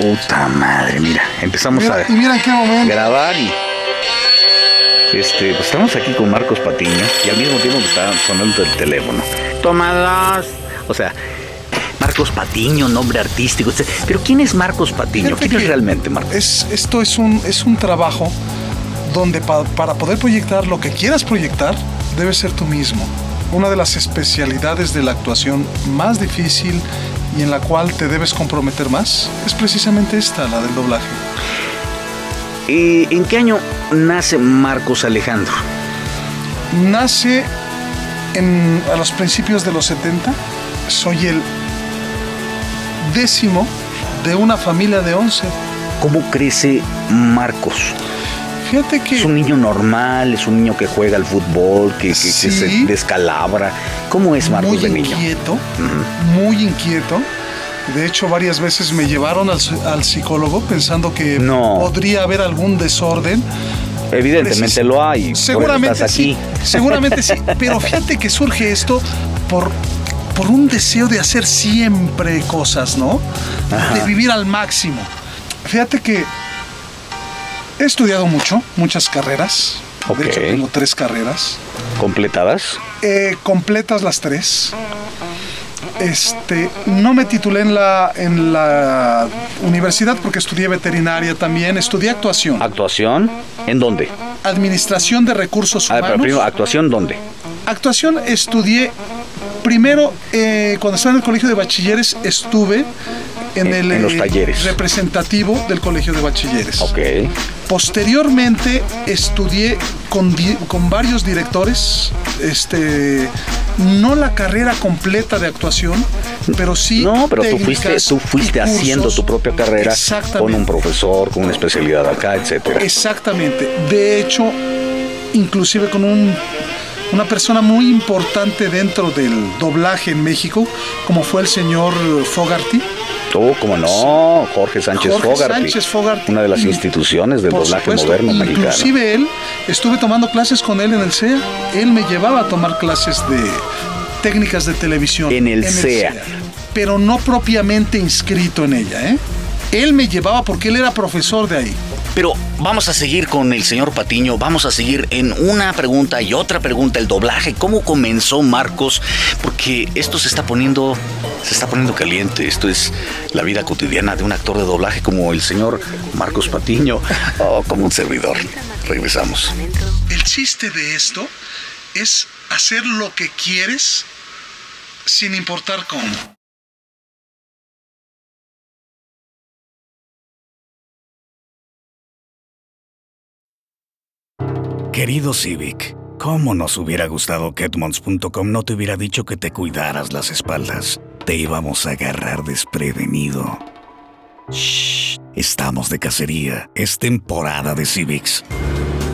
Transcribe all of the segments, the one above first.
Puta madre, mira, empezamos Mira, a y mira en qué momento. grabar y este, pues estamos aquí con Marcos Patiño y al mismo tiempo me está sonando el teléfono. Toma dos. O sea, Marcos Patiño, nombre artístico. etc. Pero ¿quién es Marcos Patiño? ¿Quién es realmente Marcos? Es, esto es un, es un trabajo donde pa- para poder proyectar lo que quieras proyectar, debes ser tú mismo. Una de las especialidades de la actuación más difícil y en la cual te debes comprometer más es precisamente esta, la del doblaje. ¿En qué año nace Marcos Alejandro? Nace en- a los principios de los 70. Soy el décimo de una familia de 11. ¿Cómo crece Marcos? Fíjate que... ¿Es un niño normal? ¿Es un niño que juega al fútbol? ¿Que, que- se descalabra? ¿Cómo es Marcos muy de niño? inquieto, muy inquieto. De hecho, varias veces me llevaron al, al psicólogo pensando que No. podría haber algún desorden. Evidentemente Precis- lo hay. Seguramente estás sí. Seguramente sí. Pero fíjate que surge esto por, por un deseo de hacer siempre cosas, ¿no? Ajá. De vivir al máximo. Fíjate que he estudiado mucho, muchas carreras. Ok. De hecho, tengo tres carreras. ¿Completadas? Eh, completas las tres. Este, no me titulé en la, en la universidad porque estudié veterinaria también, estudié actuación, ¿Actuación? ¿En dónde? administración de recursos A ver, pero humanos. primero, ¿actuación dónde? Actuación estudié primero eh, cuando estaba en el colegio de bachilleres estuve en, En- el en los eh, talleres. representativo del colegio de bachilleres. Ok. Posteriormente estudié con, varios directores, este, no la carrera completa de actuación, pero sí. No, pero tú fuiste, tú haciendo tu propia carrera con un profesor, con una especialidad acá, etcétera. Exactamente. De hecho, inclusive con un- una persona muy importante dentro del doblaje en México, como fue el señor Fogarty. Tú, como no, Jorge Sánchez Jorge Fogarty. Sánchez Fogarty. Una de las instituciones del Por doblaje supuesto, moderno mexicano. Inclusive él, estuve tomando clases con él en el CEA. Él me llevaba a tomar clases de técnicas de televisión. En el CEA. Pero no propiamente inscrito en ella, ¿eh? Él me llevaba porque él era profesor de ahí. Pero vamos a seguir con el señor Patiño, vamos a seguir en una pregunta y otra pregunta, el doblaje, ¿cómo comenzó Marcos? Porque esto se está poniendo, se está poniendo caliente, esto es la vida cotidiana de un actor de doblaje como el señor Marcos Patiño o como un servidor. Regresamos. El chiste de esto es hacer lo que quieres sin importar cómo. Querido Civic, ¿cómo nos hubiera gustado que Edmonds.com no te hubiera dicho que te cuidaras las espaldas? Te íbamos a agarrar desprevenido. Shh, estamos de cacería. Es temporada de Civics.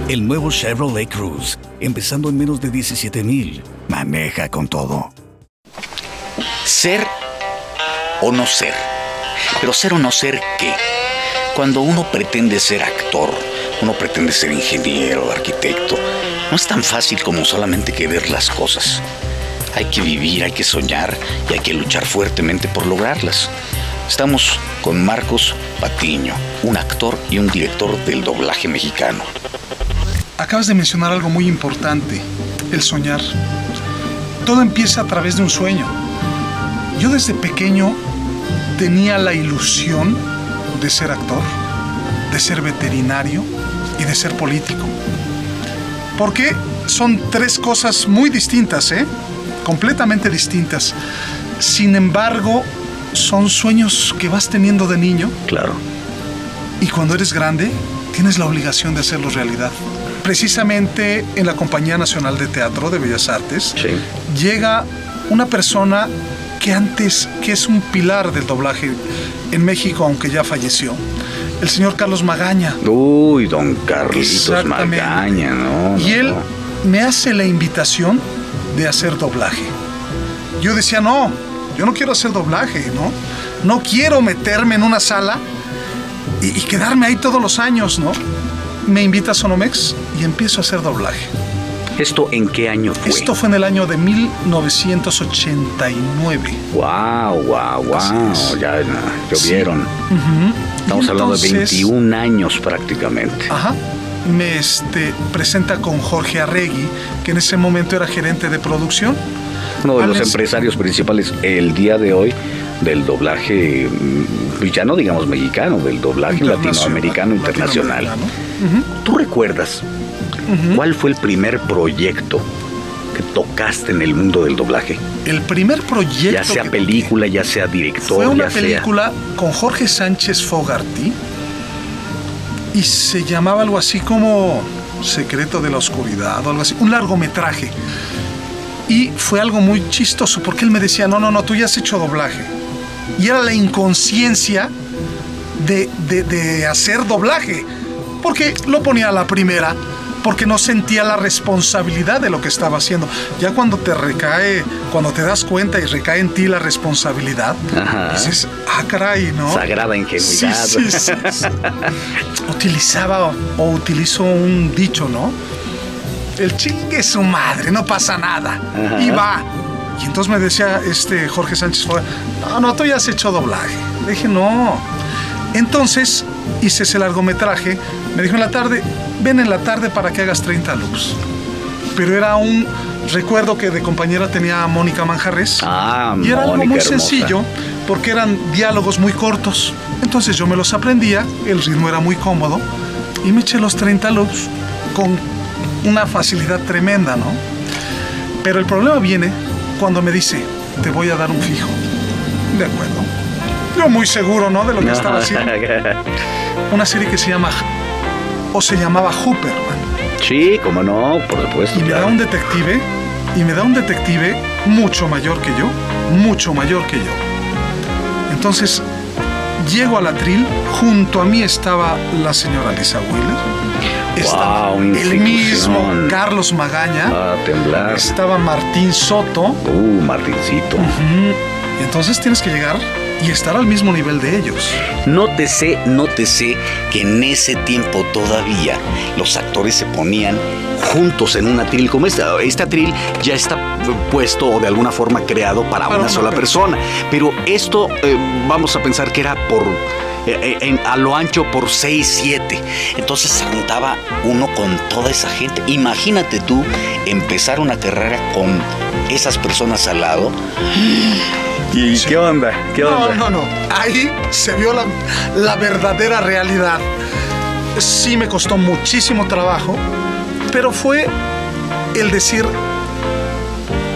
El nuevo Chevrolet Cruze, empezando en menos de 17 mil. Maneja con todo. Ser o no ser. Pero ser o no ser qué. Cuando uno pretende ser actor, uno pretende ser ingeniero, arquitecto, no es tan fácil como solamente querer las cosas. Hay que vivir, hay que soñar y hay que luchar fuertemente por lograrlas. Estamos con Marcos Patiño, un actor y un director del doblaje mexicano. Acabas de mencionar algo muy importante, el soñar. Todo empieza a través de un sueño. Yo desde pequeño tenía la ilusión de ser actor, de ser veterinario y de ser político. Porque son tres cosas muy distintas, ¿eh? Completamente distintas. Sin embargo, son sueños que vas teniendo de niño Claro. y cuando eres grande tienes la obligación de hacerlo realidad. Precisamente en la Compañía Nacional de Teatro de Bellas Artes Sí. llega una persona que antes, que es un pilar del doblaje en México, aunque ya falleció, el señor Carlos Magaña. Uy, don Carlitos. Magaña, ¿no? Y él me hace la invitación de hacer doblaje. Yo decía, no, yo no quiero hacer doblaje, ¿no? No quiero meterme en una sala y, y quedarme ahí todos los años, ¿no? Me invita a Sonomex y empiezo a hacer doblaje. ¿Esto en qué año fue? Esto fue en el año de 1989. Wow, wow, wow. Ya llovieron. Ujú. Estamos Y hablando de entonces, 21 años prácticamente. Ajá. Me este, presenta con Jorge Arregui, que en ese momento era gerente de producción. Uno de los empresarios principales el día de hoy del doblaje, mm, ya no digamos mexicano, del doblaje Internacional, latinoamericano internacional. ¿Tú recuerdas cuál fue el primer proyecto que tocaste en el mundo del doblaje? El primer proyecto. Ya sea que película, ya sea director, Fue una ya sea... película con Jorge Sánchez Fogarty y se llamaba algo así como Secreto de la Oscuridad o algo así, un largometraje. Y fue algo muy chistoso porque él me decía, no, no, no, tú ya has hecho doblaje. Y era la inconsciencia de, de- hacer doblaje, porque lo ponía a la primera, porque no sentía la responsabilidad de lo que estaba haciendo. Ya cuando te recae, cuando te das cuenta y recae en ti la responsabilidad, Ajá. dices, ah, caray, ¿no? Sagrada ingenuidad. sí, sí, sí. Utilizaba o utilizó un dicho, ¿no? El chingue su madre, no pasa nada. Ajá. Y va. Y entonces me decía este Jorge Sánchez, no, no, tú ya has hecho doblaje. Le dije, no. Entonces hice ese largometraje. Me dijo en la tarde, ven en la tarde para que hagas 30 looks. Pero era un recuerdo que de compañera tenía a Mónica Manjarres. Ah, Y era algo muy hermosa. sencillo porque eran diálogos muy cortos. Entonces yo me los aprendía, el ritmo era muy cómodo y me eché los 30 loops con una facilidad tremenda, ¿no? Pero el problema viene cuando me dice, te voy a dar un fijo. De acuerdo. Yo muy seguro, ¿no? De lo que estaba haciendo. Una serie que se llama, o se llamaba Hooperman. sí, cómo no, por supuesto. Y me da un detective, y me da un detective mucho mayor que yo, mucho mayor que yo. Entonces, llego al atril, junto a mí estaba la señora Lisa Wheeler, estaba Wow, el mismo Carlos Magaña, Ah, temblar. estaba Martín Soto, Uh, Martincito. y entonces tienes que llegar y estar al mismo nivel de ellos. Nótese, nótese que en ese tiempo todavía los actores se ponían juntos en un atril como este. Este atril ya está puesto o de alguna forma creado para, Para una sola persona. Pero esto eh, vamos a pensar que era por eh, en- a lo ancho por 6, 7. Entonces se juntaba uno con toda esa gente. Imagínate tú empezar una carrera con esas personas al lado. ¿Y qué onda? ¿Qué No, no, no. Ahí se vio la, la verdadera realidad. Sí me costó muchísimo trabajo, pero fue el decir,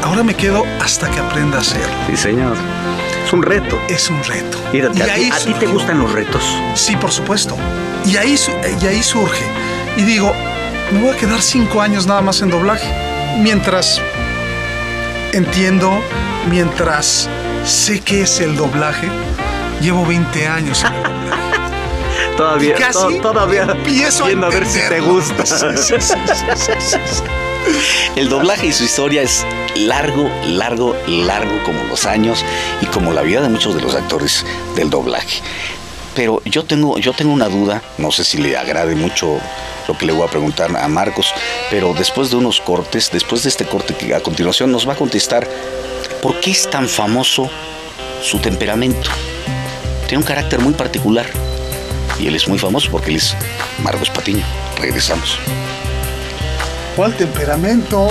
ahora me quedo hasta que aprenda a hacerlo. Sí, señor. Es un reto. Es un reto. Mírate, Y ¿a, ti, a ti te gustan los retos? Sí, por supuesto. Y ahí, y ahí surge. Y digo, me voy a quedar cinco años nada más en doblaje. Mientras entiendo, mientras sé qué es el doblaje, llevo 20 años. en doblaje. Todavía, Y casi to- todavía empiezo viendo a ver si te gusta. Sí, sí, sí. El doblaje y su historia es largo, largo, largo como los años y como la vida de muchos de los actores del doblaje. Pero yo tengo, yo tengo una duda, no sé si le agrade mucho lo que le voy a preguntar a Marcos, pero después de unos cortes, después de este corte que a continuación nos va a contestar, ¿por qué es tan famoso su temperamento? Tiene un carácter muy particular y él es muy famoso porque él es Marcos Patiño. Regresamos. ¿Cuál temperamento?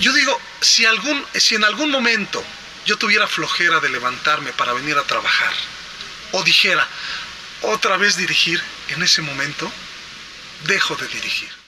Yo digo, si, algún, si en algún momento yo tuviera flojera de levantarme para venir a trabajar, o dijera, otra vez dirigir, en ese momento, dejo de dirigir.